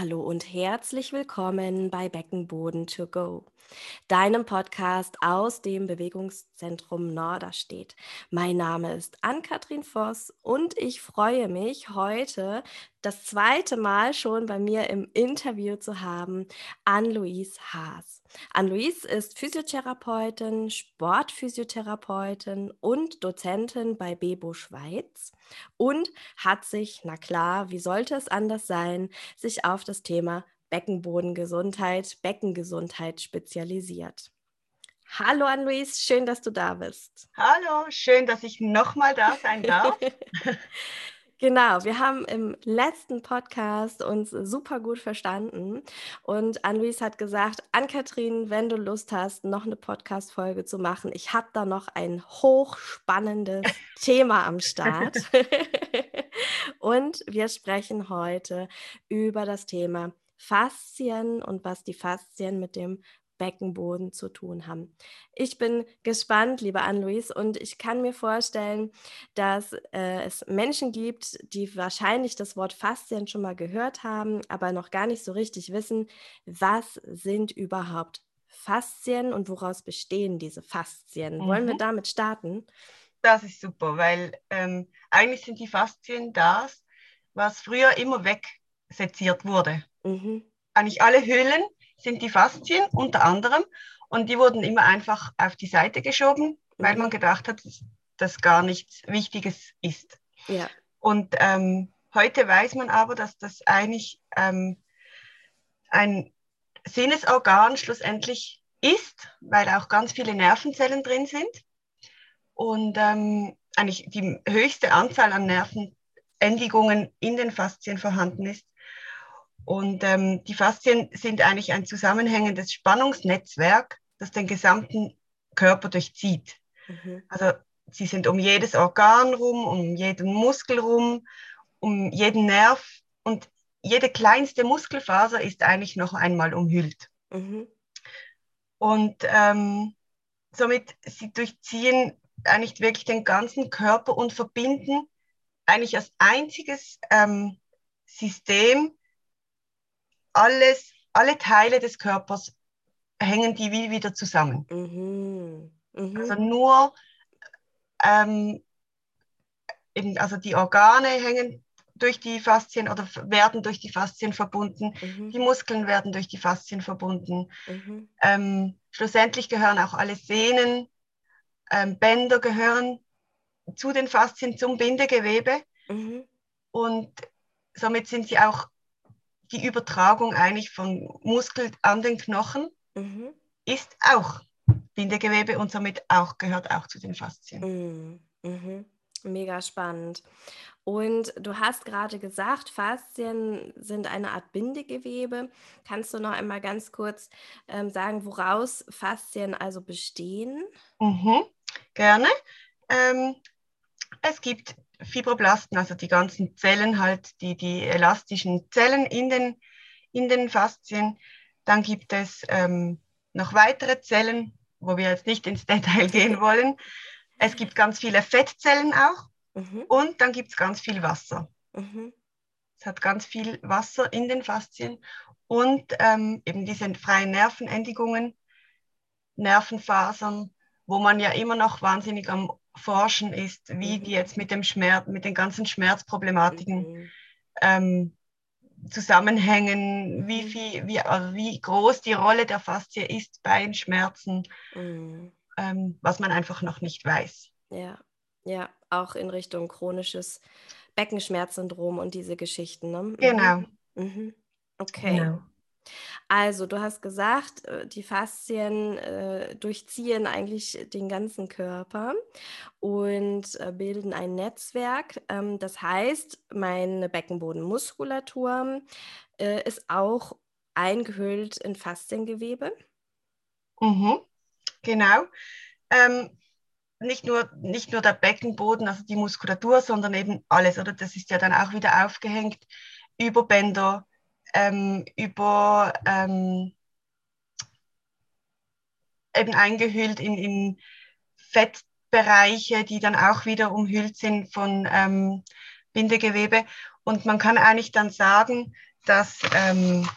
Hallo und herzlich willkommen bei Beckenboden to go, deinem Podcast aus dem Bewegungszentrum Norderstedt. Mein Name ist Ann-Kathrin Voss und ich freue mich, heute das zweite Mal schon bei mir im Interview zu haben, Ann-Louise Haas. Ann-Louise ist Physiotherapeutin, Sportphysiotherapeutin und Dozentin bei Bebo Schweiz und hat sich, na klar, wie sollte es anders sein, sich auf das Thema Beckenbodengesundheit, Beckengesundheit spezialisiert. Hallo Anne-Louise, schön, dass du da bist. Hallo, schön, dass ich nochmal da sein darf. Genau, wir haben im letzten Podcast uns super gut verstanden und Anne-Louise hat gesagt, Ann-Kathrin, wenn du Lust hast, noch eine Podcast-Folge zu machen, ich habe da noch ein hochspannendes Thema am Start. und wir sprechen heute über das Thema Faszien und was die Faszien mit dem Beckenboden zu tun haben. Ich bin gespannt, liebe Anne-Louise, und ich kann mir vorstellen, dass äh, es Menschen gibt, die wahrscheinlich das Wort Faszien schon mal gehört haben, aber noch gar nicht so richtig wissen, was sind überhaupt Faszien und woraus bestehen diese Faszien. Mhm. Wollen wir mhm. damit starten? Das ist super, weil ähm, eigentlich sind die Faszien das, was früher immer wegseziert wurde. Mhm. Eigentlich alle Hüllen sind die Faszien unter anderem und die wurden immer einfach auf die Seite geschoben, weil man gedacht hat, dass das gar nichts Wichtiges ist. Ja. Und ähm, heute weiß man aber, dass das eigentlich ähm, ein Sinnesorgan schlussendlich ist, weil auch ganz viele Nervenzellen drin sind und ähm, eigentlich die höchste Anzahl an Nervenendigungen in den Faszien vorhanden ist. Und ähm, die Faszien sind eigentlich ein zusammenhängendes Spannungsnetzwerk, das den gesamten Körper durchzieht. Mhm. Also sie sind um jedes Organ rum, um jeden Muskel rum, um jeden Nerv und jede kleinste Muskelfaser ist eigentlich noch einmal umhüllt. Mhm. Und ähm, somit sie durchziehen eigentlich wirklich den ganzen Körper und verbinden eigentlich als einziges ähm, System alles, alle Teile des Körpers hängen die wie wieder zusammen. Mhm. Mhm. Also nur ähm, eben, also die Organe hängen durch die Faszien oder werden durch die Faszien verbunden. Mhm. Die Muskeln werden durch die Faszien verbunden. Mhm. Ähm, schlussendlich gehören auch alle Sehnen, ähm, Bänder gehören zu den Faszien, zum Bindegewebe. Mhm. Und somit sind sie auch die Übertragung eigentlich von Muskel an den Knochen mhm. ist auch Bindegewebe und somit auch gehört auch zu den Faszien. Mhm. Mhm. Mega spannend. Und du hast gerade gesagt, Faszien sind eine Art Bindegewebe. Kannst du noch einmal ganz kurz ähm, sagen, woraus Faszien also bestehen? Mhm, gerne. Ähm, es gibt Fibroblasten, also die ganzen Zellen halt, die, die elastischen Zellen in den, in den Faszien. Dann gibt es ähm, noch weitere Zellen, wo wir jetzt nicht ins Detail gehen wollen. Es gibt ganz viele Fettzellen auch mhm. und dann gibt es ganz viel Wasser. Mhm. Es hat ganz viel Wasser in den Faszien und ähm, eben diese freien Nervenendigungen, Nervenfasern, wo man ja immer noch wahnsinnig am Forschen ist, wie die jetzt mit dem Schmerz, mit den ganzen Schmerzproblematiken mhm. ähm, zusammenhängen, wie, mhm. viel, wie, also wie groß die Rolle der Faszie ist bei den Schmerzen, mhm. ähm, was man einfach noch nicht weiß. Ja, ja, auch in Richtung chronisches Beckenschmerzsyndrom und diese Geschichten. Ne? Mhm. Genau. Mhm. Okay. Genau. Also, du hast gesagt, äh, die Faszien äh, durchziehen eigentlich den ganzen Körper und äh, bilden ein Netzwerk. Ähm, das heißt, meine Beckenbodenmuskulatur äh, ist auch eingehüllt in Fasziengewebe. Mhm, genau. Ähm, nicht nur, nicht nur der Beckenboden, also die Muskulatur, sondern eben alles, oder? Das ist ja dann auch wieder aufgehängt über Bänder, ähm, über ähm, eben eingehüllt in, in Fettbereiche, die dann auch wieder umhüllt sind von ähm, Bindegewebe. Und man kann eigentlich dann sagen, dass, ähm,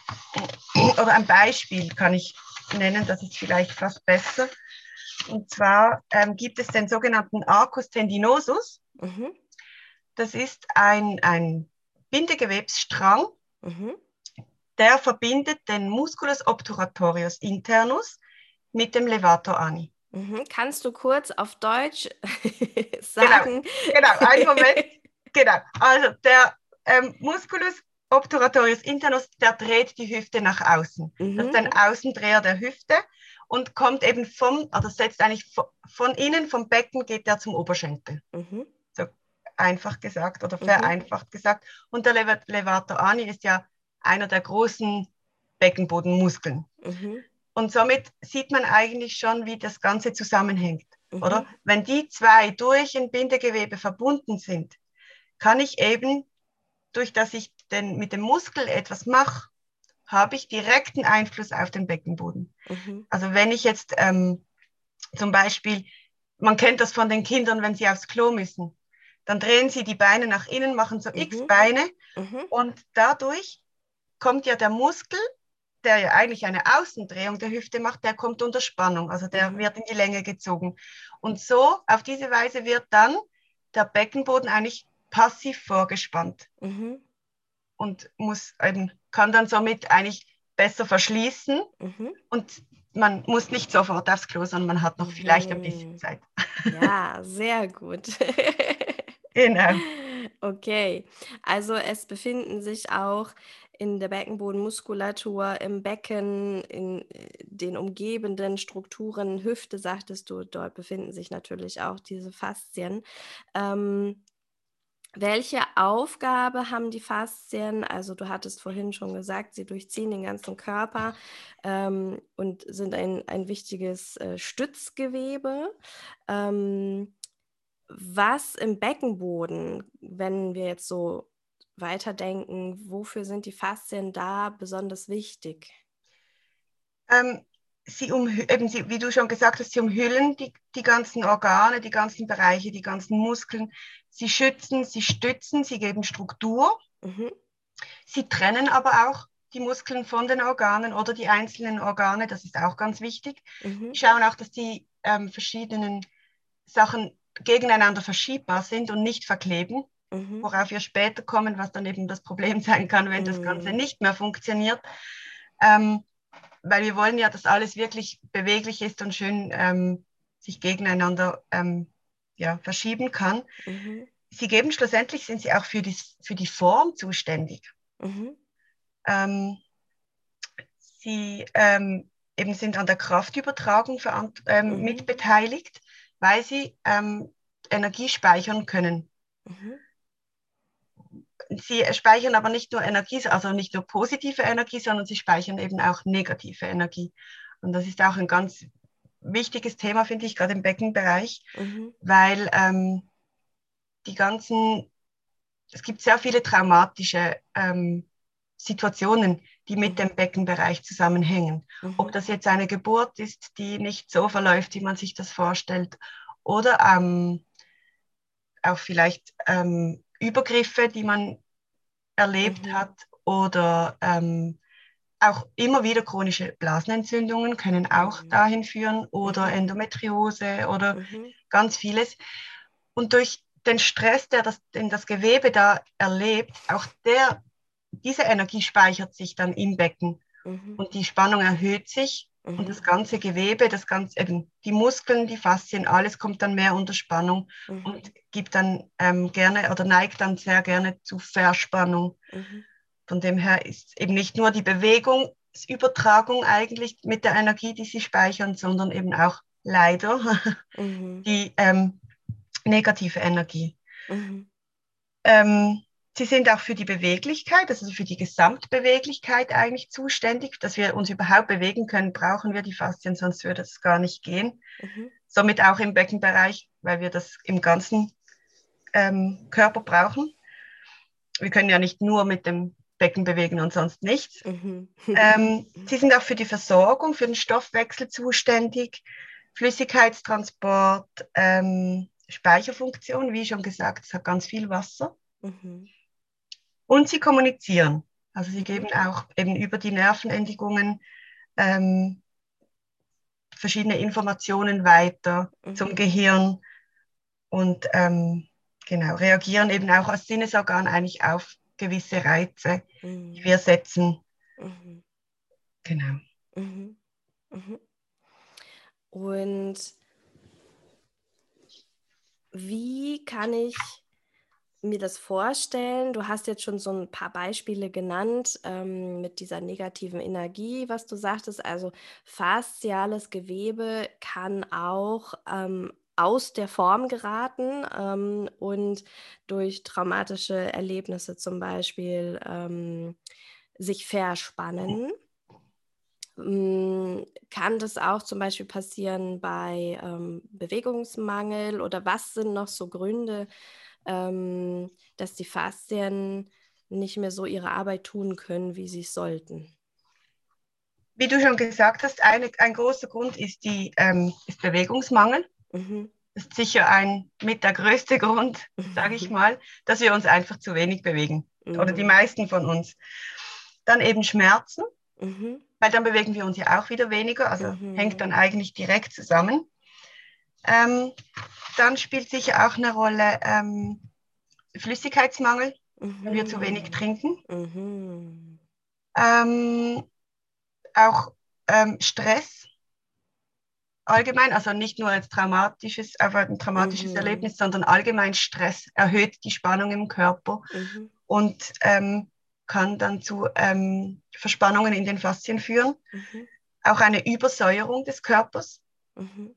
oder ein Beispiel kann ich nennen, das ist vielleicht fast besser. Und zwar ähm, gibt es den sogenannten Arcus tendinosus. Mhm. Das ist ein, ein Bindegewebsstrang, mhm. Der verbindet den Musculus obturatorius internus mit dem Levator ani. Mhm. Kannst du kurz auf Deutsch sagen? Genau, genau, einen Moment. genau, also der ähm, Musculus obturatorius internus, der dreht die Hüfte nach außen. Mhm. Das ist ein Außendreher der Hüfte und kommt eben vom, also setzt eigentlich von, von innen, vom Becken geht der zum Oberschenkel. Mhm. So einfach gesagt oder mhm. vereinfacht mhm. gesagt. Und der Levator ani ist ja einer der großen Beckenbodenmuskeln. Mhm. Und somit sieht man eigentlich schon, wie das Ganze zusammenhängt. Mhm. Oder? Wenn die zwei durch ein Bindegewebe verbunden sind, kann ich eben, durch dass ich den, mit dem Muskel etwas mache, habe ich direkten Einfluss auf den Beckenboden. Mhm. Also wenn ich jetzt ähm, zum Beispiel, man kennt das von den Kindern, wenn sie aufs Klo müssen, dann drehen sie die Beine nach innen, machen so mhm. X-Beine mhm. und dadurch kommt ja der Muskel der ja eigentlich eine Außendrehung der Hüfte macht, der kommt unter Spannung, also der mhm. wird in die Länge gezogen. Und so, auf diese Weise wird dann der Beckenboden eigentlich passiv vorgespannt mhm. und muss eben, kann dann somit eigentlich besser verschließen mhm. und man muss nicht sofort aufs Klo, sondern man hat noch vielleicht ein bisschen mhm. Zeit. Ja, sehr gut. genau. Okay, also es befinden sich auch in der Beckenbodenmuskulatur, im Becken, in äh, den umgebenden Strukturen, Hüfte, sagtest du, dort befinden sich natürlich auch diese Faszien. Ähm, welche Aufgabe haben die Faszien? Also du hattest vorhin schon gesagt, sie durchziehen den ganzen Körper ähm, und sind ein, ein wichtiges äh, Stützgewebe. Ähm, was im Beckenboden, wenn wir jetzt so weiterdenken, wofür sind die Faszien da besonders wichtig? Ähm, sie um, eben sie, wie du schon gesagt hast, sie umhüllen die, die ganzen Organe, die ganzen Bereiche, die ganzen Muskeln. Sie schützen, sie stützen, sie geben Struktur. Mhm. Sie trennen aber auch die Muskeln von den Organen oder die einzelnen Organe, das ist auch ganz wichtig. Mhm. schauen auch, dass die ähm, verschiedenen Sachen gegeneinander verschiebbar sind und nicht verkleben mhm. worauf wir später kommen, was dann eben das Problem sein kann, wenn mhm. das Ganze nicht mehr funktioniert. Ähm, weil wir wollen ja, dass alles wirklich beweglich ist und schön ähm, sich gegeneinander ähm, ja, verschieben kann. Mhm. Sie geben schlussendlich, sind sie auch für die, für die Form zuständig. Mhm. Ähm, sie ähm, eben sind an der Kraftübertragung ähm, mhm. mitbeteiligt, weil sie ähm, Energie speichern können. Mhm sie speichern aber nicht nur Energie, also nicht nur positive Energie, sondern sie speichern eben auch negative Energie. Und das ist auch ein ganz wichtiges Thema, finde ich, gerade im Beckenbereich, mhm. weil ähm, die ganzen, es gibt sehr viele traumatische ähm, Situationen, die mit mhm. dem Beckenbereich zusammenhängen. Mhm. Ob das jetzt eine Geburt ist, die nicht so verläuft, wie man sich das vorstellt, oder ähm, auch vielleicht ähm, Übergriffe, die man erlebt mhm. hat oder ähm, auch immer wieder chronische Blasenentzündungen können auch mhm. dahin führen oder mhm. Endometriose oder mhm. ganz vieles. Und durch den Stress, der das, den das Gewebe da erlebt, auch der, diese Energie speichert sich dann im Becken mhm. und die Spannung erhöht sich Mhm. Und das ganze Gewebe, das ganze, eben die Muskeln, die Faszien, alles kommt dann mehr unter Spannung mhm. und gibt dann ähm, gerne oder neigt dann sehr gerne zu Verspannung. Mhm. Von dem her ist eben nicht nur die Bewegungsübertragung eigentlich mit der Energie, die sie speichern, sondern eben auch leider mhm. die ähm, negative Energie. Mhm. Ähm, Sie sind auch für die Beweglichkeit, also für die Gesamtbeweglichkeit eigentlich zuständig. Dass wir uns überhaupt bewegen können, brauchen wir die Faszien, sonst würde es gar nicht gehen. Mhm. Somit auch im Beckenbereich, weil wir das im ganzen ähm, Körper brauchen. Wir können ja nicht nur mit dem Becken bewegen und sonst nichts. Mhm. ähm, sie sind auch für die Versorgung, für den Stoffwechsel zuständig, Flüssigkeitstransport, ähm, Speicherfunktion, wie schon gesagt, es hat ganz viel Wasser. Mhm und sie kommunizieren. Also sie geben auch eben über die Nervenendigungen ähm, verschiedene Informationen weiter mhm. zum Gehirn und ähm, genau reagieren eben auch als Sinnesorgan eigentlich auf gewisse Reize, mhm. die wir setzen. Mhm. Genau. Mhm. Mhm. Und wie kann ich mir das vorstellen? Du hast jetzt schon so ein paar Beispiele genannt ähm, mit dieser negativen Energie, was du sagtest. Also fasziales Gewebe kann auch ähm, aus der Form geraten ähm, und durch traumatische Erlebnisse zum Beispiel ähm, sich verspannen. Hm, kann das auch zum Beispiel passieren bei ähm, Bewegungsmangel oder was sind noch so Gründe, ähm, dass die Faszien nicht mehr so ihre Arbeit tun können, wie sie sollten? Wie du schon gesagt hast, eine, ein großer Grund ist, die, ähm, ist Bewegungsmangel. Mhm. Das ist sicher ein mit der größte Grund, sage ich mal, dass wir uns einfach zu wenig bewegen. Mhm. Oder die meisten von uns. Dann eben Schmerzen. Mhm weil dann bewegen wir uns ja auch wieder weniger, also mhm. hängt dann eigentlich direkt zusammen. Ähm, dann spielt sicher auch eine Rolle ähm, Flüssigkeitsmangel, mhm. wenn wir zu wenig mhm. trinken. Mhm. Ähm, auch ähm, Stress allgemein, also nicht nur als traumatisches, einfach ein traumatisches mhm. Erlebnis, sondern allgemein Stress erhöht die Spannung im Körper. Mhm. Und ähm, kann dann zu ähm, Verspannungen in den Faszien führen. Mhm. Auch eine Übersäuerung des Körpers. Mhm.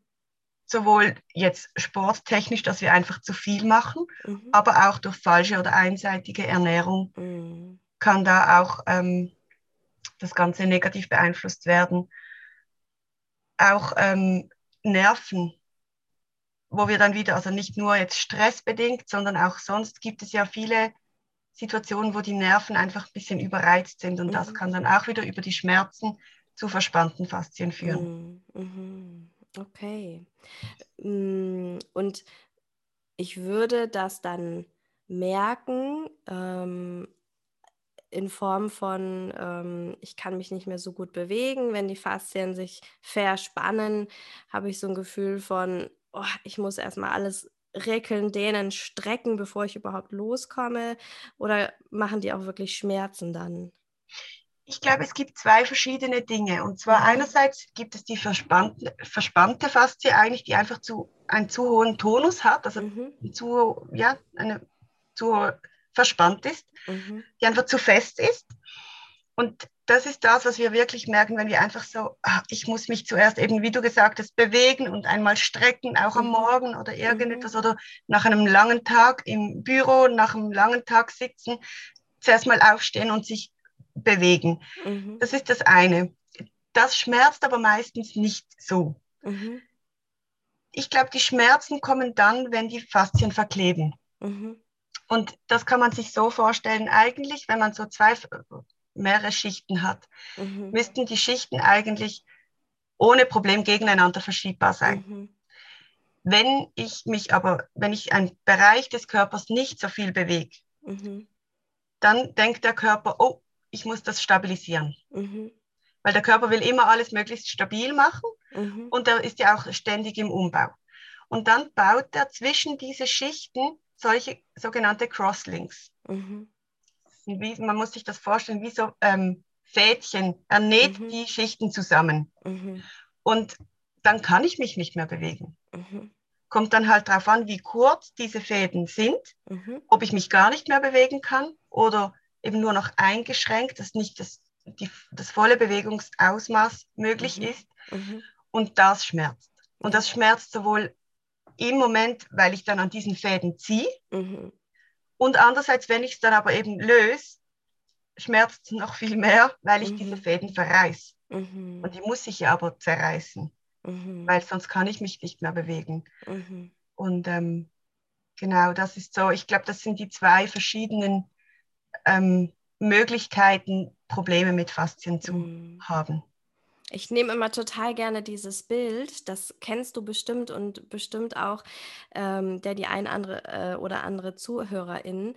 Sowohl jetzt sporttechnisch, dass wir einfach zu viel machen, mhm. aber auch durch falsche oder einseitige Ernährung mhm. kann da auch ähm, das Ganze negativ beeinflusst werden. Auch ähm, Nerven, wo wir dann wieder, also nicht nur jetzt stressbedingt, sondern auch sonst gibt es ja viele Situationen, wo die Nerven einfach ein bisschen überreizt sind und mhm. das kann dann auch wieder über die Schmerzen zu verspannten Faszien führen. Mhm. mhm. Okay. Mm, und ich würde das dann merken ähm, in Form von, ähm, ich kann mich nicht mehr so gut bewegen. Wenn die Faszien sich verspannen, habe ich so ein Gefühl von, oh, ich muss erstmal alles Reckeln, Dehnen, Strecken, bevor ich überhaupt loskomme? Oder machen die auch wirklich Schmerzen dann? Ich glaube, es gibt zwei verschiedene Dinge. Und zwar mhm. einerseits gibt es die verspannte, verspannte Faszie eigentlich, die einfach zu, einen zu hohen Tonus hat, also mhm. zu, ja, eine, zu verspannt ist, mhm. die einfach zu fest ist. Und das ist das, was wir wirklich merken, wenn wir einfach so, ach, ich muss mich zuerst eben, wie du gesagt hast, bewegen und einmal strecken, auch am mhm. Morgen oder irgendetwas mhm. oder nach einem langen Tag im Büro, nach einem langen Tag sitzen, zuerst mal aufstehen und sich bewegen. Mhm. Das ist das eine. Das schmerzt aber meistens nicht so. Mhm. Ich glaube, die Schmerzen kommen dann, wenn die Faszien verkleben. Mhm. Und das kann man sich so vorstellen, eigentlich, wenn man so zwei mehrere Schichten hat, mhm. müssten die Schichten eigentlich ohne Problem gegeneinander verschiebbar sein. Mhm. Wenn ich mich aber, wenn ich einen Bereich des Körpers nicht so viel bewege, mhm. dann denkt der Körper, oh, ich muss das stabilisieren. Mhm. Weil der Körper will immer alles möglichst stabil machen mhm. und er ist ja auch ständig im Umbau. Und dann baut er zwischen diese Schichten solche sogenannte Crosslinks. Mhm wie, man muss sich das vorstellen, wie so ähm, Fädchen. Er näht mhm. die Schichten zusammen. Mhm. Und dann kann ich mich nicht mehr bewegen. Mhm. Kommt dann halt darauf an, wie kurz diese Fäden sind, mhm. ob ich mich gar nicht mehr bewegen kann oder eben nur noch eingeschränkt, dass nicht das, die, das volle Bewegungsausmaß möglich mhm. ist. Und das schmerzt. Und das schmerzt sowohl im Moment, weil ich dann an diesen Fäden ziehe, und andererseits, wenn ich es dann aber eben löse, schmerzt es noch viel mehr, weil ich mhm. diese Fäden verreiße. Mhm. Und die muss ich ja aber zerreißen, mhm. weil sonst kann ich mich nicht mehr bewegen. Mhm. Und ähm, genau, das ist so, ich glaube, das sind die zwei verschiedenen ähm, Möglichkeiten, Probleme mit Faszien zu mhm. haben. Ich nehme immer total gerne dieses Bild, das kennst du bestimmt und bestimmt auch ähm, der die ein andere äh, oder andere ZuhörerInnen.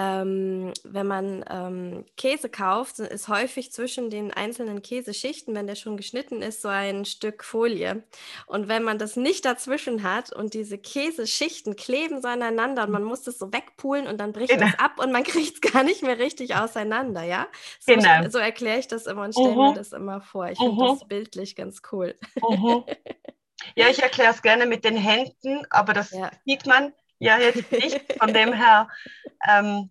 Ähm, wenn man ähm, Käse kauft, ist häufig zwischen den einzelnen Käseschichten, wenn der schon geschnitten ist, so ein Stück Folie. Und wenn man das nicht dazwischen hat und diese Käseschichten kleben so aneinander und man muss das so wegpulen und dann bricht genau. das ab und man kriegt es gar nicht mehr richtig auseinander, ja? So, genau. so erkläre ich das immer und stelle uh -huh. mir das immer vor. Ich finde uh -huh. das bildlich ganz cool. Uh -huh. Ja, ich erkläre es gerne mit den Händen, aber das ja. sieht man ja jetzt nicht. Von dem her, ähm,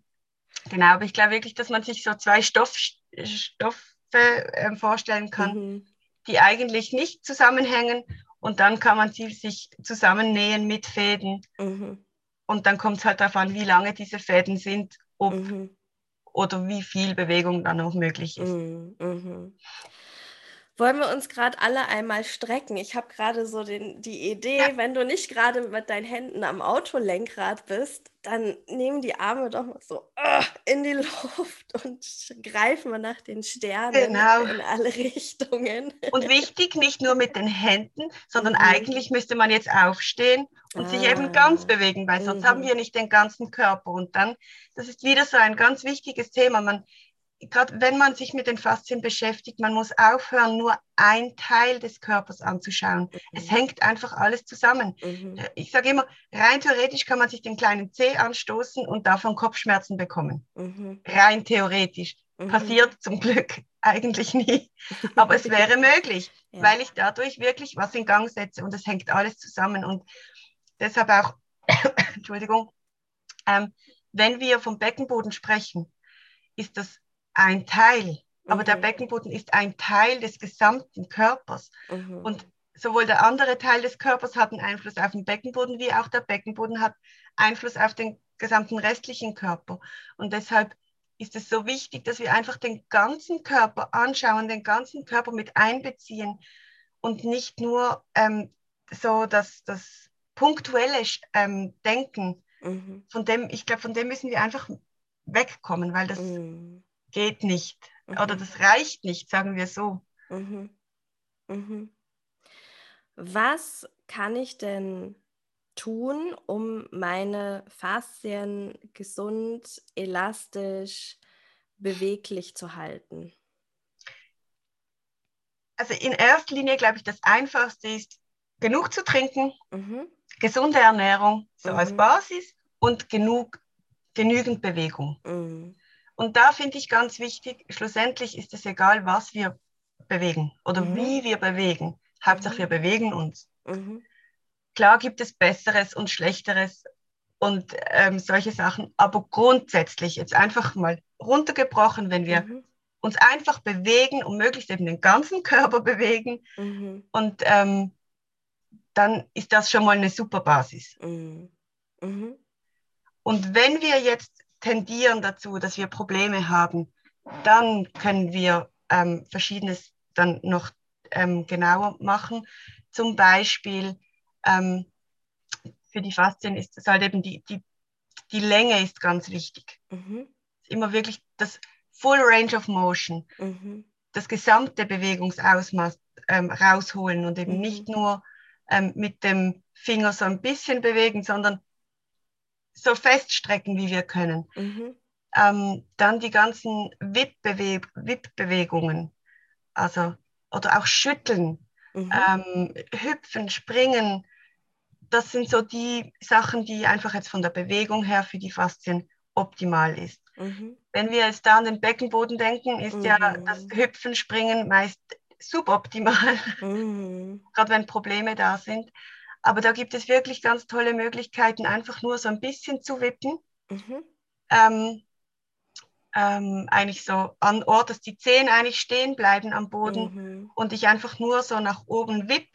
genau, aber ich glaube wirklich, dass man sich so zwei Stoff, Stoffe äh, vorstellen kann, mhm. die eigentlich nicht zusammenhängen und dann kann man sie sich zusammennähen mit Fäden. Mhm. Und dann kommt es halt darauf an, wie lange diese Fäden sind, ob mhm. oder wie viel Bewegung dann noch möglich ist. Mhm. Wollen wir uns gerade alle einmal strecken? Ich habe gerade so den, die Idee, ja. wenn du nicht gerade mit deinen Händen am Autolenkrad bist, dann nehmen die Arme doch mal so uh, in die Luft und greifen wir nach den Sternen genau. in alle Richtungen. Und wichtig, nicht nur mit den Händen, sondern mhm. eigentlich müsste man jetzt aufstehen und ah. sich eben ganz bewegen, weil sonst mhm. haben wir nicht den ganzen Körper. Und dann, das ist wieder so ein ganz wichtiges Thema. Man gerade wenn man sich mit den Faszien beschäftigt, man muss aufhören, nur ein Teil des Körpers anzuschauen. Mhm. Es hängt einfach alles zusammen. Mhm. Ich sage immer, rein theoretisch kann man sich den kleinen Zeh anstoßen und davon Kopfschmerzen bekommen. Mhm. Rein theoretisch. Mhm. Passiert zum Glück eigentlich nie. Aber es wäre möglich, ja. weil ich dadurch wirklich was in Gang setze und es hängt alles zusammen. Und deshalb auch, Entschuldigung, ähm, wenn wir vom Beckenboden sprechen, ist das ein Teil. Aber der mhm. Beckenboden ist ein Teil des gesamten Körpers. Mhm. Und sowohl der andere Teil des Körpers hat einen Einfluss auf den Beckenboden, wie auch der Beckenboden hat Einfluss auf den gesamten restlichen Körper. Und deshalb ist es so wichtig, dass wir einfach den ganzen Körper anschauen, den ganzen Körper mit einbeziehen und nicht nur ähm, so das, das punktuelle ähm, Denken. Mhm. Von dem, ich glaube, von dem müssen wir einfach wegkommen, weil das mhm geht nicht mhm. oder das reicht nicht, sagen wir so. Mhm. Mhm. Was kann ich denn tun, um meine Faszien gesund, elastisch, beweglich zu halten? Also in erster Linie glaube ich, das Einfachste ist, genug zu trinken, mhm. gesunde Ernährung so als mhm. Basis und genug, genügend Bewegung. Und da finde ich ganz wichtig, schlussendlich ist es egal, was wir bewegen oder mhm. wie wir bewegen. Hauptsache, wir mhm. bewegen uns. Mhm. Klar gibt es Besseres und Schlechteres und ähm, solche Sachen, aber grundsätzlich jetzt einfach mal runtergebrochen, wenn wir mhm. uns einfach bewegen und möglichst eben den ganzen Körper bewegen mhm. und ähm, dann ist das schon mal eine super Basis. Mhm. Und wenn wir jetzt tendieren dazu, dass wir Probleme haben, dann können wir ähm, Verschiedenes dann noch ähm, genauer machen. Zum Beispiel ähm, für die Faszien ist es halt eben die, die, die Länge ist ganz wichtig. Mhm. Immer wirklich das Full Range of Motion, mhm. das gesamte Bewegungsausmaß ähm, rausholen und eben mhm. nicht nur ähm, mit dem Finger so ein bisschen bewegen, sondern so feststrecken, wie wir können. Mhm. Ähm, dann die ganzen Wippbewegungen, also oder auch Schütteln, mhm. ähm, Hüpfen, Springen. Das sind so die Sachen, die einfach jetzt von der Bewegung her für die Faszien optimal ist. Mhm. Wenn wir jetzt da an den Beckenboden denken, ist ja mhm. das Hüpfen, Springen meist suboptimal, mhm. gerade wenn Probleme da sind. Aber da gibt es wirklich ganz tolle Möglichkeiten, einfach nur so ein bisschen zu wippen. Mhm. Ähm, ähm, eigentlich so an Ort, dass die Zehen eigentlich stehen bleiben am Boden mhm. und ich einfach nur so nach oben wipp,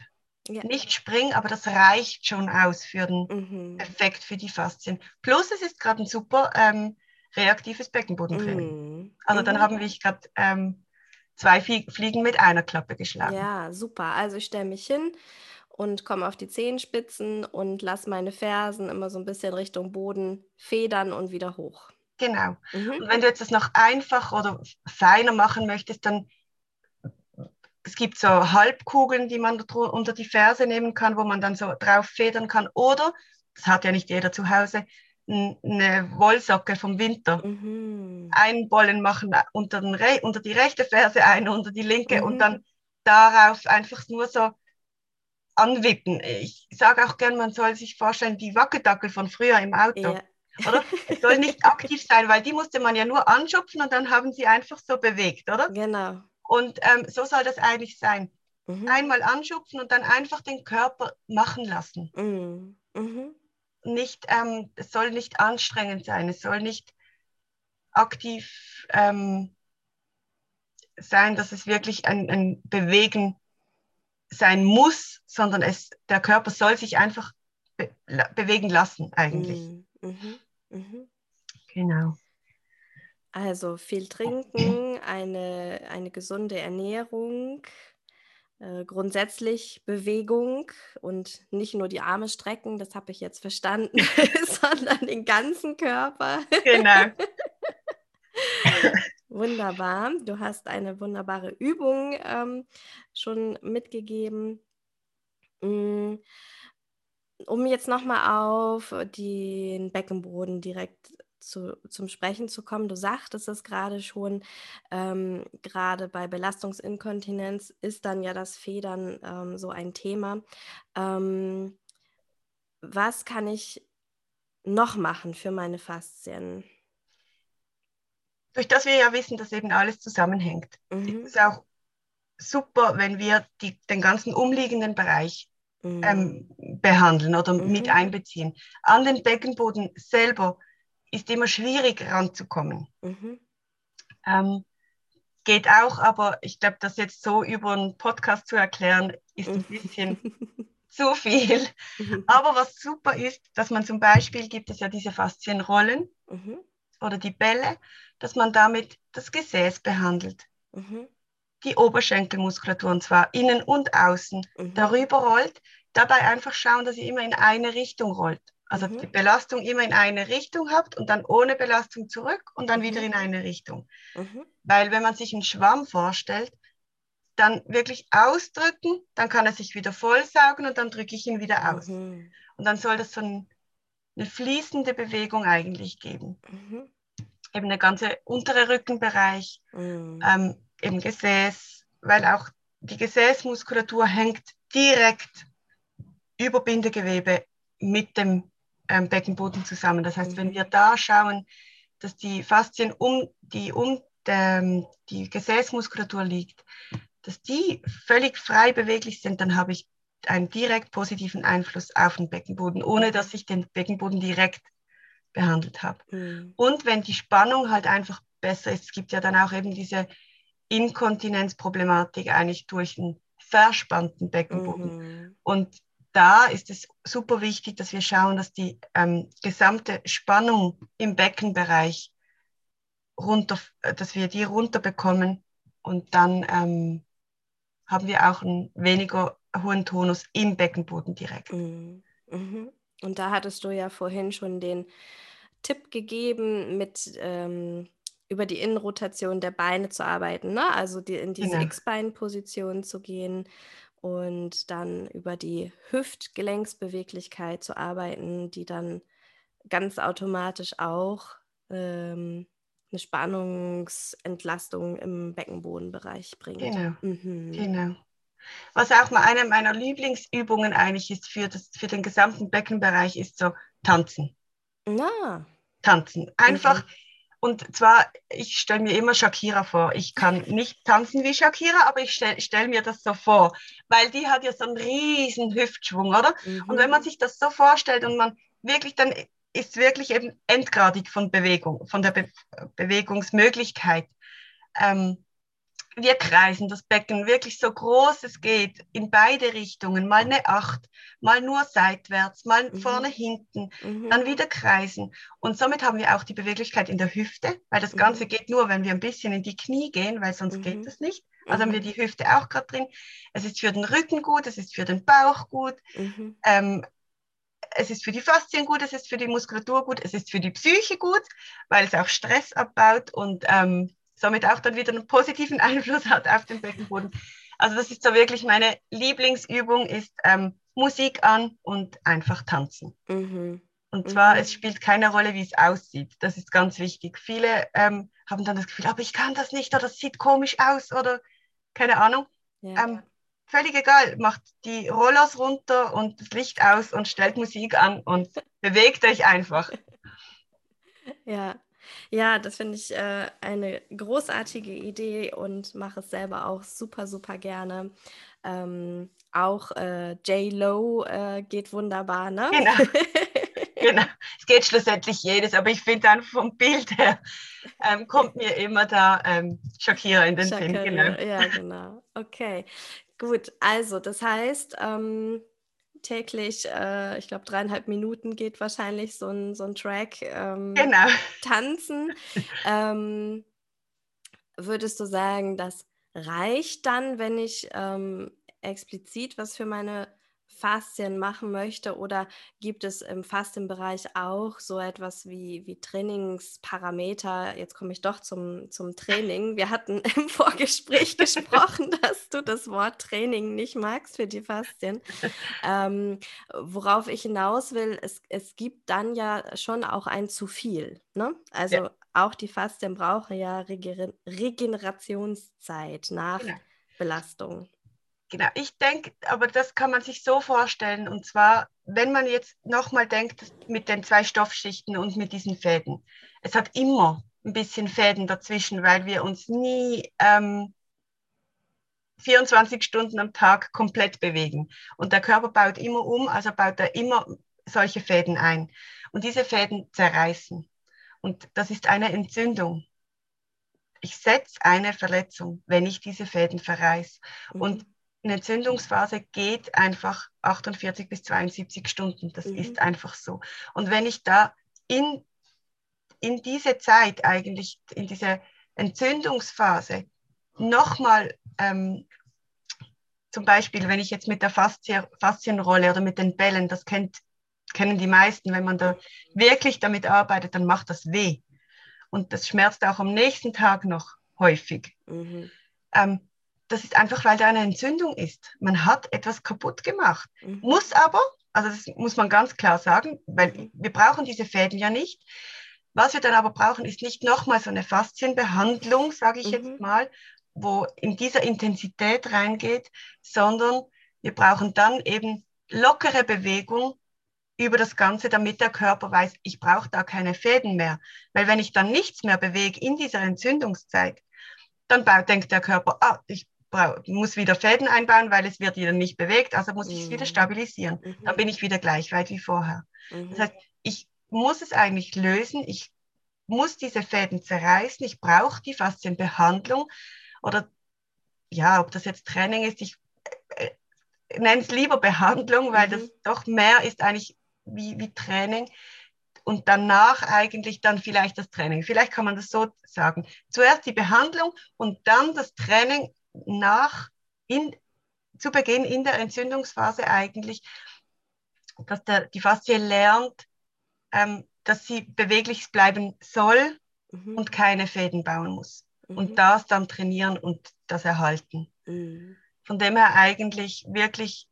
ja. nicht spring, aber das reicht schon aus für den mhm. Effekt für die Faszien. Plus es ist gerade ein super ähm, reaktives Beckenbodentraining. Mhm. Also dann mhm. haben wir gerade ähm, zwei Fliegen mit einer Klappe geschlagen. Ja, super. Also ich stelle mich hin, und komme auf die Zehenspitzen und lasse meine Fersen immer so ein bisschen Richtung Boden federn und wieder hoch. Genau. Mhm. Und wenn du jetzt das noch einfacher oder feiner machen möchtest, dann es gibt so Halbkugeln, die man unter die Ferse nehmen kann, wo man dann so drauf federn kann. Oder, das hat ja nicht jeder zu Hause, eine Wollsocke vom Winter. Mhm. Einen Bollen machen unter, unter die rechte Ferse, einen unter die linke mhm. und dann darauf einfach nur so anwippen. Ich sage auch gern, man soll sich vorstellen, die Wackedackel von früher im Auto. Ja. Oder? Es soll nicht aktiv sein, weil die musste man ja nur anschupfen und dann haben sie einfach so bewegt, oder? Genau. Und ähm, so soll das eigentlich sein. Mhm. Einmal anschupfen und dann einfach den Körper machen lassen. Mhm. Mhm. Nicht, ähm, es soll nicht anstrengend sein, es soll nicht aktiv ähm, sein, dass es wirklich ein, ein Bewegen sein muss, sondern es, der Körper soll sich einfach be bewegen lassen eigentlich. Mhm. Mhm. mhm. Genau. Also viel trinken, eine, eine gesunde Ernährung, äh, grundsätzlich Bewegung und nicht nur die Arme strecken, das habe ich jetzt verstanden, sondern den ganzen Körper. Genau. Wunderbar. Du hast eine wunderbare Übung ähm, schon mitgegeben. Mm, um jetzt nochmal auf den Beckenboden direkt zu, zum Sprechen zu kommen. Du sagtest es gerade schon, ähm, gerade bei Belastungsinkontinenz ist dann ja das Federn ähm, so ein Thema. Ähm, was kann ich noch machen für meine Faszien? Durch das wir ja wissen, dass eben alles zusammenhängt, mhm. ist es auch super, wenn wir die, den ganzen umliegenden Bereich mhm. ähm, behandeln oder mhm. mit einbeziehen. An den Beckenboden selber ist immer schwierig ranzukommen. Mhm. Ähm, geht auch, aber ich glaube, das jetzt so über einen Podcast zu erklären, ist ein bisschen zu viel. Mhm. Aber was super ist, dass man zum Beispiel gibt es ja diese Faszienrollen mhm. Oder die Bälle, dass man damit das Gesäß behandelt. Mhm. Die Oberschenkelmuskulatur und zwar innen und außen mhm. darüber rollt. Dabei einfach schauen, dass ihr immer in eine Richtung rollt. Also mhm. die Belastung immer in eine Richtung habt und dann ohne Belastung zurück und dann mhm. wieder in eine Richtung. Mhm. Weil wenn man sich einen Schwamm vorstellt, dann wirklich ausdrücken, dann kann er sich wieder vollsaugen und dann drücke ich ihn wieder aus. Mhm. Und dann soll das so ein, eine fließende Bewegung eigentlich geben. Mhm. Eben der ganze untere Rückenbereich, mhm. ähm, eben Gesäß, weil auch die Gesäßmuskulatur hängt direkt über Bindegewebe mit dem ähm, Beckenboden zusammen. Das heißt, mhm. wenn wir da schauen, dass die Faszien um die, um der, die Gesäßmuskulatur liegt, dass die völlig frei beweglich sind, dann habe ich einen direkt positiven Einfluss auf den Beckenboden, ohne dass ich den Beckenboden direkt behandelt habe. Mhm. Und wenn die Spannung halt einfach besser ist, es gibt ja dann auch eben diese Inkontinenzproblematik eigentlich durch einen verspannten Beckenboden. Mhm. Und da ist es super wichtig, dass wir schauen, dass die ähm, gesamte Spannung im Beckenbereich runter, dass wir die runterbekommen und dann ähm, haben wir auch einen weniger hohen Tonus im Beckenboden direkt. Mhm. Mhm. Und da hattest du ja vorhin schon den Tipp gegeben, mit ähm, über die Innenrotation der Beine zu arbeiten, ne? also die, in diese genau. X-Bein-Position zu gehen und dann über die Hüftgelenksbeweglichkeit zu arbeiten, die dann ganz automatisch auch ähm, eine Spannungsentlastung im Beckenbodenbereich bringt. Genau, mhm. genau. Was auch mal eine meiner Lieblingsübungen eigentlich ist für, das, für den gesamten Beckenbereich, ist so Tanzen. Na. Tanzen. Einfach mhm. Und zwar, ich stelle mir immer Shakira vor. Ich kann nicht tanzen wie Shakira, aber ich stelle stell mir das so vor, weil die hat ja so einen riesen Hüftschwung, oder? Mhm. Und wenn man sich das so vorstellt und man wirklich, dann ist wirklich eben endgradig von Bewegung, von der Be Bewegungsmöglichkeit. Ähm, wir kreisen das Becken wirklich so groß es geht in beide Richtungen, mal eine Acht, mal nur seitwärts, mal mhm. vorne, hinten, mhm. dann wieder kreisen. Und somit haben wir auch die Beweglichkeit in der Hüfte, weil das Ganze mhm. geht nur, wenn wir ein bisschen in die Knie gehen, weil sonst geht mhm. das nicht. Also haben wir mhm. die Hüfte auch gerade drin. Es ist für den Rücken gut, es ist für den Bauch gut. Mhm. Ähm, es ist für die Faszien gut, es ist für die Muskulatur gut, es ist für die Psyche gut, weil es auch Stress abbaut und ähm, somit auch dann wieder einen positiven Einfluss hat auf den Beckenboden. Also das ist so wirklich meine Lieblingsübung, ist ähm, Musik an und einfach tanzen. Mhm. Und zwar, mhm. es spielt keine Rolle, wie es aussieht. Das ist ganz wichtig. Viele ähm, haben dann das Gefühl, aber ich kann das nicht oder es sieht komisch aus oder keine Ahnung. Ja. Ähm, völlig egal, macht die Rollers runter und das Licht aus und stellt Musik an und bewegt euch einfach. Ja, ja, das finde ich äh, eine großartige Idee und mache es selber auch super, super gerne. Ähm, auch äh, J-Lo äh, geht wunderbar, ne? Genau. genau. Es geht schlussendlich jedes, aber ich finde dann vom Bild her ähm, kommt mir immer da ähm, Shakira in den Sinn. Genau. Ja, genau. Okay, gut. Also, das heißt, ähm, täglich, äh, ich glaube, dreieinhalb Minuten geht wahrscheinlich so ein, so ein Track ähm, genau. tanzen. ähm, würdest du sagen, das reicht dann, wenn ich ähm, explizit was für meine Faszien machen möchte oder gibt es im Faszienbereich auch so etwas wie, wie Trainingsparameter? Jetzt komme ich doch zum, zum Training. Wir hatten im Vorgespräch gesprochen, dass du das Wort Training nicht magst für die Faszien. Ähm, worauf ich hinaus will, es, es gibt dann ja schon auch ein zu viel. Ne? Also ja. auch die Faszien brauchen ja Regener Regenerationszeit nach genau. Belastung. Genau, ich denke, aber das kann man sich so vorstellen. Und zwar, wenn man jetzt nochmal denkt mit den zwei Stoffschichten und mit diesen Fäden. Es hat immer ein bisschen Fäden dazwischen, weil wir uns nie ähm, 24 Stunden am Tag komplett bewegen. Und der Körper baut immer um, also baut er immer solche Fäden ein. Und diese Fäden zerreißen. Und das ist eine Entzündung. Ich setze eine Verletzung, wenn ich diese Fäden verreiße. Mhm. Und eine Entzündungsphase geht einfach 48 bis 72 Stunden. Das mhm. ist einfach so. Und wenn ich da in, in diese Zeit eigentlich, in diese Entzündungsphase nochmal, ähm, zum Beispiel, wenn ich jetzt mit der Faszien, Faszienrolle oder mit den Bällen, das kennt, kennen die meisten, wenn man da wirklich damit arbeitet, dann macht das weh. Und das schmerzt auch am nächsten Tag noch häufig. Mhm. Ähm, das ist einfach, weil da eine Entzündung ist. Man hat etwas kaputt gemacht. Mhm. Muss aber, also das muss man ganz klar sagen, weil wir brauchen diese Fäden ja nicht. Was wir dann aber brauchen, ist nicht nochmal so eine Faszienbehandlung, sage ich mhm. jetzt mal, wo in dieser Intensität reingeht, sondern wir brauchen dann eben lockere Bewegung über das Ganze, damit der Körper weiß, ich brauche da keine Fäden mehr. Weil wenn ich dann nichts mehr bewege in dieser Entzündungszeit, dann denkt der Körper, ah, ich muss wieder Fäden einbauen, weil es wird wieder nicht bewegt, also muss ich es wieder mhm. stabilisieren. Mhm. Dann bin ich wieder gleich weit wie vorher. Mhm. Das heißt, ich muss es eigentlich lösen, ich muss diese Fäden zerreißen, ich brauche die Faszienbehandlung oder ja, ob das jetzt Training ist, ich äh, nenne es lieber Behandlung, weil mhm. das doch mehr ist eigentlich wie, wie Training und danach eigentlich dann vielleicht das Training. Vielleicht kann man das so sagen. Zuerst die Behandlung und dann das Training nach, in, zu Beginn in der Entzündungsphase eigentlich, dass der, die Faszie lernt, ähm, dass sie beweglich bleiben soll mhm. und keine Fäden bauen muss. Mhm. Und das dann trainieren und das erhalten. Mhm. Von dem her eigentlich wirklich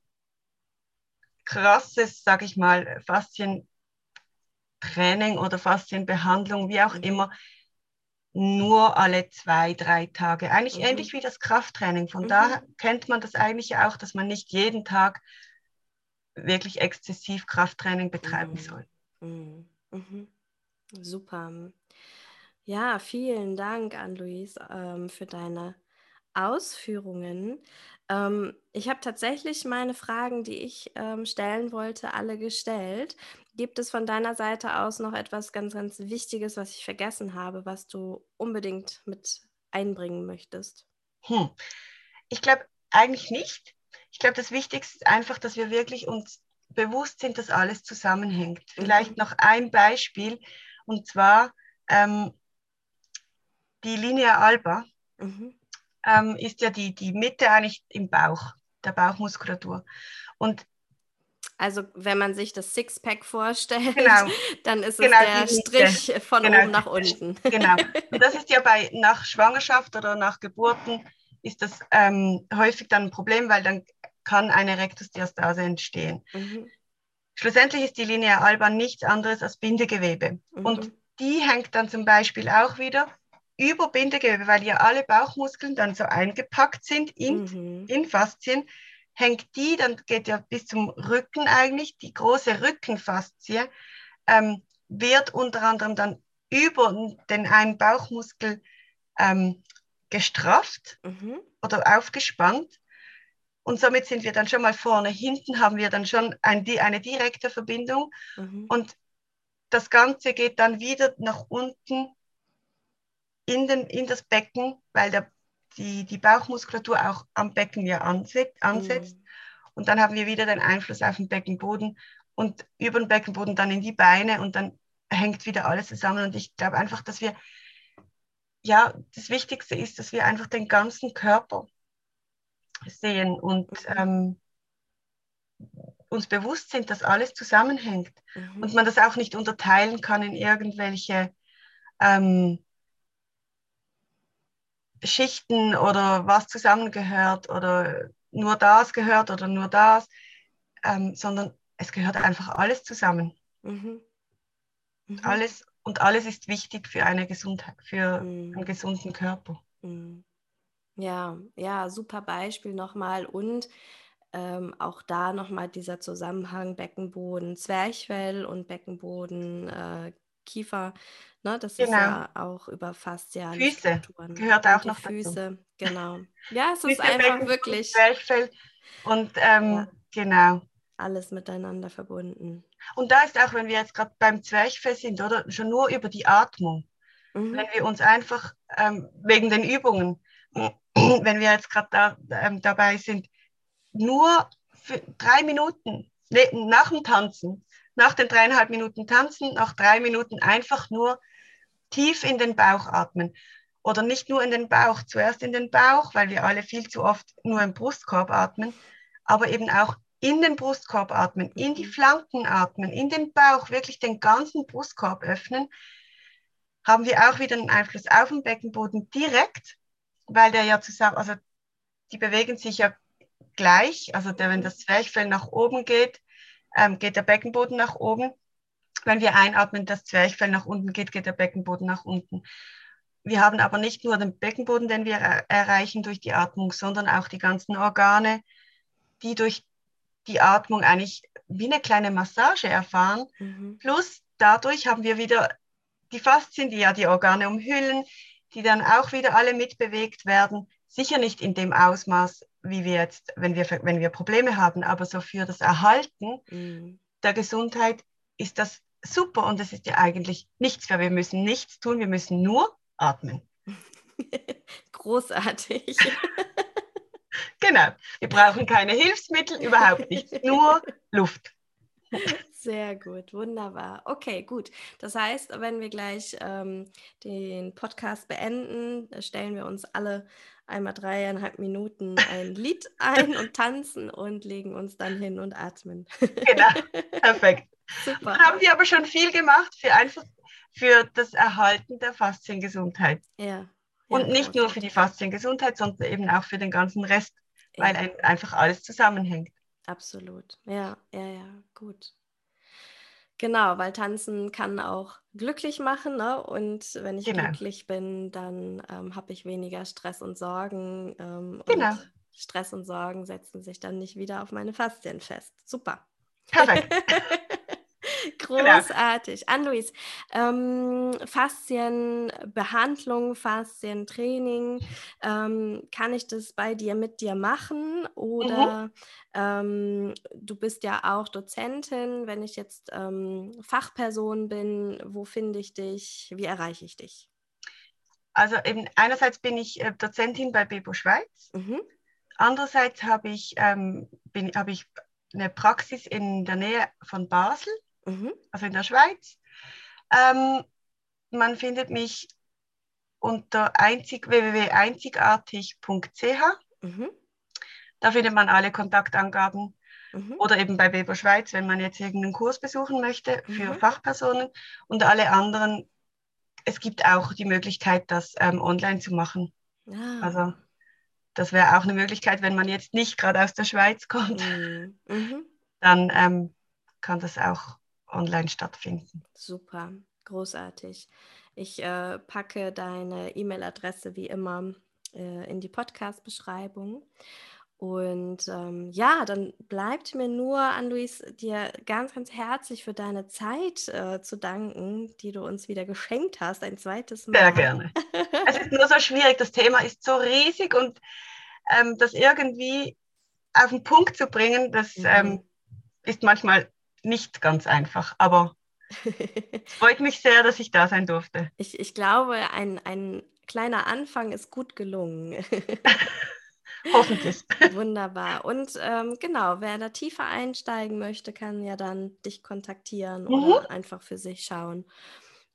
krasses, sag ich mal, Faszientraining oder Faszienbehandlung, wie auch mhm. immer, nur alle zwei, drei Tage. Eigentlich mhm. ähnlich wie das Krafttraining. Von mhm. daher kennt man das eigentlich auch, dass man nicht jeden Tag wirklich exzessiv Krafttraining betreiben mhm. soll. Mhm. mhm. Super. Ja, vielen Dank an Luis ähm, für deine Ausführungen. Ähm, ich habe tatsächlich meine Fragen, die ich ähm, stellen wollte, alle gestellt. Gibt es von deiner Seite aus noch etwas ganz, ganz Wichtiges, was ich vergessen habe, was du unbedingt mit einbringen möchtest? Hm. Ich glaube eigentlich nicht. Ich glaube, das Wichtigste ist einfach, dass wir wirklich uns bewusst sind, dass alles zusammenhängt. Mhm. Vielleicht noch ein Beispiel, und zwar ähm, die Linie Alba mhm. ähm, ist ja die, die Mitte eigentlich im Bauch, der Bauchmuskulatur. Und also wenn man sich das Sixpack vorstellt, genau. dann ist es genau, der Strich von genau. oben nach unten. Genau. Und das ist ja bei nach Schwangerschaft oder nach Geburten ist das ähm, häufig dann ein Problem, weil dann kann eine Rektusdiastase entstehen. Mhm. schlussendlich ist die Linea alba nichts anderes als Bindegewebe. Mhm. Und die hängt dann zum Beispiel auch wieder über Bindegewebe, weil ja alle Bauchmuskeln dann so eingepackt sind in, mhm. in Faszien, hängt die, dann geht ja bis zum Rücken eigentlich, die große Rückenfaszie, ähm, wird unter anderem dann über den einen Bauchmuskel ähm, gestrafft mhm. oder aufgespannt. Und somit sind wir dann schon mal vorne. Hinten haben wir dann schon ein, eine direkte Verbindung. Mhm. Und das Ganze geht dann wieder nach unten in, den, in das Becken, weil der, die, die Bauchmuskulatur auch am Becken ja ansetzt. ansetzt. Mhm. Und dann haben wir wieder den Einfluss auf den Beckenboden und über den Beckenboden dann in die Beine und dann hängt wieder alles zusammen. Und ich glaube einfach, dass wir, ja, das Wichtigste ist, dass wir einfach den ganzen Körper sehen und mhm. ähm, uns bewusst sind, dass alles zusammenhängt mhm. und man das auch nicht unterteilen kann in irgendwelche ähm, Schichten oder was zusammengehört oder nur das gehört oder nur das, ähm, sondern es gehört einfach alles zusammen. Mhm. Mhm. Alles und alles ist wichtig für eine Gesundheit, für mhm. einen gesunden Körper. Mhm. Ja, ja, super Beispiel nochmal und ähm, auch da nochmal dieser Zusammenhang Beckenboden, Zwerchfell und Beckenboden, äh, Kiefer. Ne, das genau. ist ja auch über fasziale Füße Strukturen. gehört auch noch Füße, dazu. genau. Ja, es ist einfach Becken, wirklich. Zwerchfell und ähm, ja. genau. Alles miteinander verbunden. Und da ist auch, wenn wir jetzt gerade beim Zwerchfell sind, oder schon nur über die Atmung, mhm. wenn wir uns einfach ähm, wegen den Übungen, wenn wir jetzt gerade da, ähm, dabei sind, nur für drei Minuten nach dem Tanzen, nach den dreieinhalb Minuten Tanzen, nach drei Minuten einfach nur tief in den Bauch atmen. Oder nicht nur in den Bauch, zuerst in den Bauch, weil wir alle viel zu oft nur im Brustkorb atmen, aber eben auch in den Brustkorb atmen, in die. Flanken atmen, in den Bauch, wirklich den ganzen Brustkorb öffnen, haben wir auch wieder einen Einfluss auf den Beckenboden direkt, weil der ja zusammen, also die bewegen sich ja gleich, also der, wenn das Zwerchfell nach oben geht, ähm, geht der Beckenboden nach oben. Wenn wir einatmen, das Zwerchfell nach unten geht, geht der Beckenboden nach unten. Wir haben aber nicht nur den Beckenboden, den wir er erreichen durch die Atmung, sondern auch die ganzen Organe, die durch die Atmung eigentlich wie eine kleine Massage erfahren. Mhm. Plus dadurch haben wir wieder die Faszien, die ja die Organe umhüllen, die dann auch wieder alle mitbewegt werden. Sicher nicht in dem Ausmaß, wie wir jetzt, wenn wir, wenn wir Probleme haben, aber so für das Erhalten mhm. der Gesundheit ist das super und es ist ja eigentlich nichts, weil wir müssen nichts tun, wir müssen nur atmen. Großartig. Genau. Wir brauchen keine Hilfsmittel, überhaupt nichts, nur Luft. Sehr gut, wunderbar. Okay, gut. Das heißt, wenn wir gleich ähm, den Podcast beenden, stellen wir uns alle einmal dreieinhalb Minuten ein Lied ein und tanzen und legen uns dann hin und atmen. Genau, perfekt. Super. Haben wir aber schon viel gemacht für einfach für das Erhalten der Fasziengesundheit. Ja. Und nicht nur für die Fasziengesundheit, sondern eben auch für den ganzen Rest weil ein, einfach alles zusammenhängt. Absolut. Ja, ja, ja, gut. Genau, weil Tanzen kann auch glücklich machen. Ne? Und wenn ich genau. glücklich bin, dann ähm, habe ich weniger Stress und Sorgen. Ähm, genau. Und Stress und Sorgen setzen sich dann nicht wieder auf meine Faszien fest. Super. Perfekt. Genau. Großartig. Ann-Louise, ähm, Faszienbehandlung, Faszientraining, ähm, kann ich das bei dir mit dir machen? Oder mhm. ähm, du bist ja auch Dozentin, wenn ich jetzt ähm, Fachperson bin, wo finde ich dich? Wie erreiche ich dich? Also eben einerseits bin ich äh, Dozentin bei Bebo Schweiz. Mhm. Andererseits habe ich, ähm, hab ich eine Praxis in der Nähe von Basel mhm. also in der Schweiz. Ähm, man findet mich unter einzig, www.einzigartig.ch. Mhm. Da findet man alle Kontaktangaben. Mhm. Oder eben bei Weber Schweiz, wenn man jetzt irgendeinen Kurs besuchen möchte für mhm. Fachpersonen. Und alle anderen, es gibt auch die Möglichkeit, das ähm, online zu machen. Ah. Also das wäre auch eine Möglichkeit, wenn man jetzt nicht gerade aus der Schweiz kommt. Mhm. mhm. Dann ähm, kann das auch online stattfinden. Super, großartig. Ich äh, packe deine E-Mail-Adresse wie immer äh, in die Podcast-Beschreibung. Und ähm, ja, dann bleibt mir nur, Ann-Louise, dir ganz, ganz herzlich für deine Zeit äh, zu danken, die du uns wieder geschenkt hast, ein zweites Mal. Sehr gerne. es ist nur so schwierig, das Thema ist so riesig und ähm, das irgendwie auf den Punkt zu bringen, das mhm. ähm, ist manchmal nicht ganz einfach. Aber es freut mich sehr, dass ich da sein durfte. Ich, ich glaube, ein, ein kleiner Anfang ist gut gelungen. Hoffentlich. Wunderbar. Und ähm, genau, wer da tiefer einsteigen möchte, kann ja dann dich kontaktieren mhm. oder einfach für sich schauen,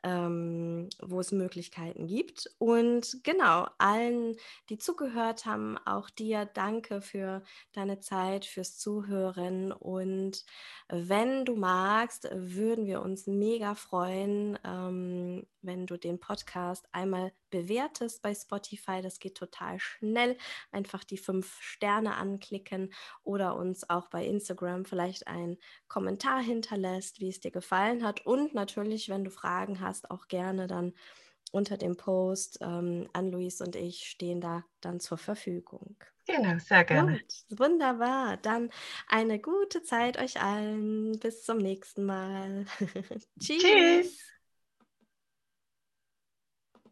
ähm, wo es Möglichkeiten gibt. Und genau, allen, die zugehört haben, auch dir danke für deine Zeit, fürs Zuhören. Und wenn du magst, würden wir uns mega freuen, ähm, wenn du den Podcast einmal bewertest bei Spotify. Das geht total schnell. Einfach die fünf Sterne anklicken oder uns auch bei Instagram vielleicht einen Kommentar hinterlässt, wie es dir gefallen hat. Und natürlich, wenn du Fragen hast, auch gerne dann unter dem Post. Ähm, Ann-Louise und ich stehen da dann zur Verfügung. Genau, sehr gerne. Gut, wunderbar. Dann eine gute Zeit euch allen. Bis zum nächsten Mal. Tschüss. Tschüss.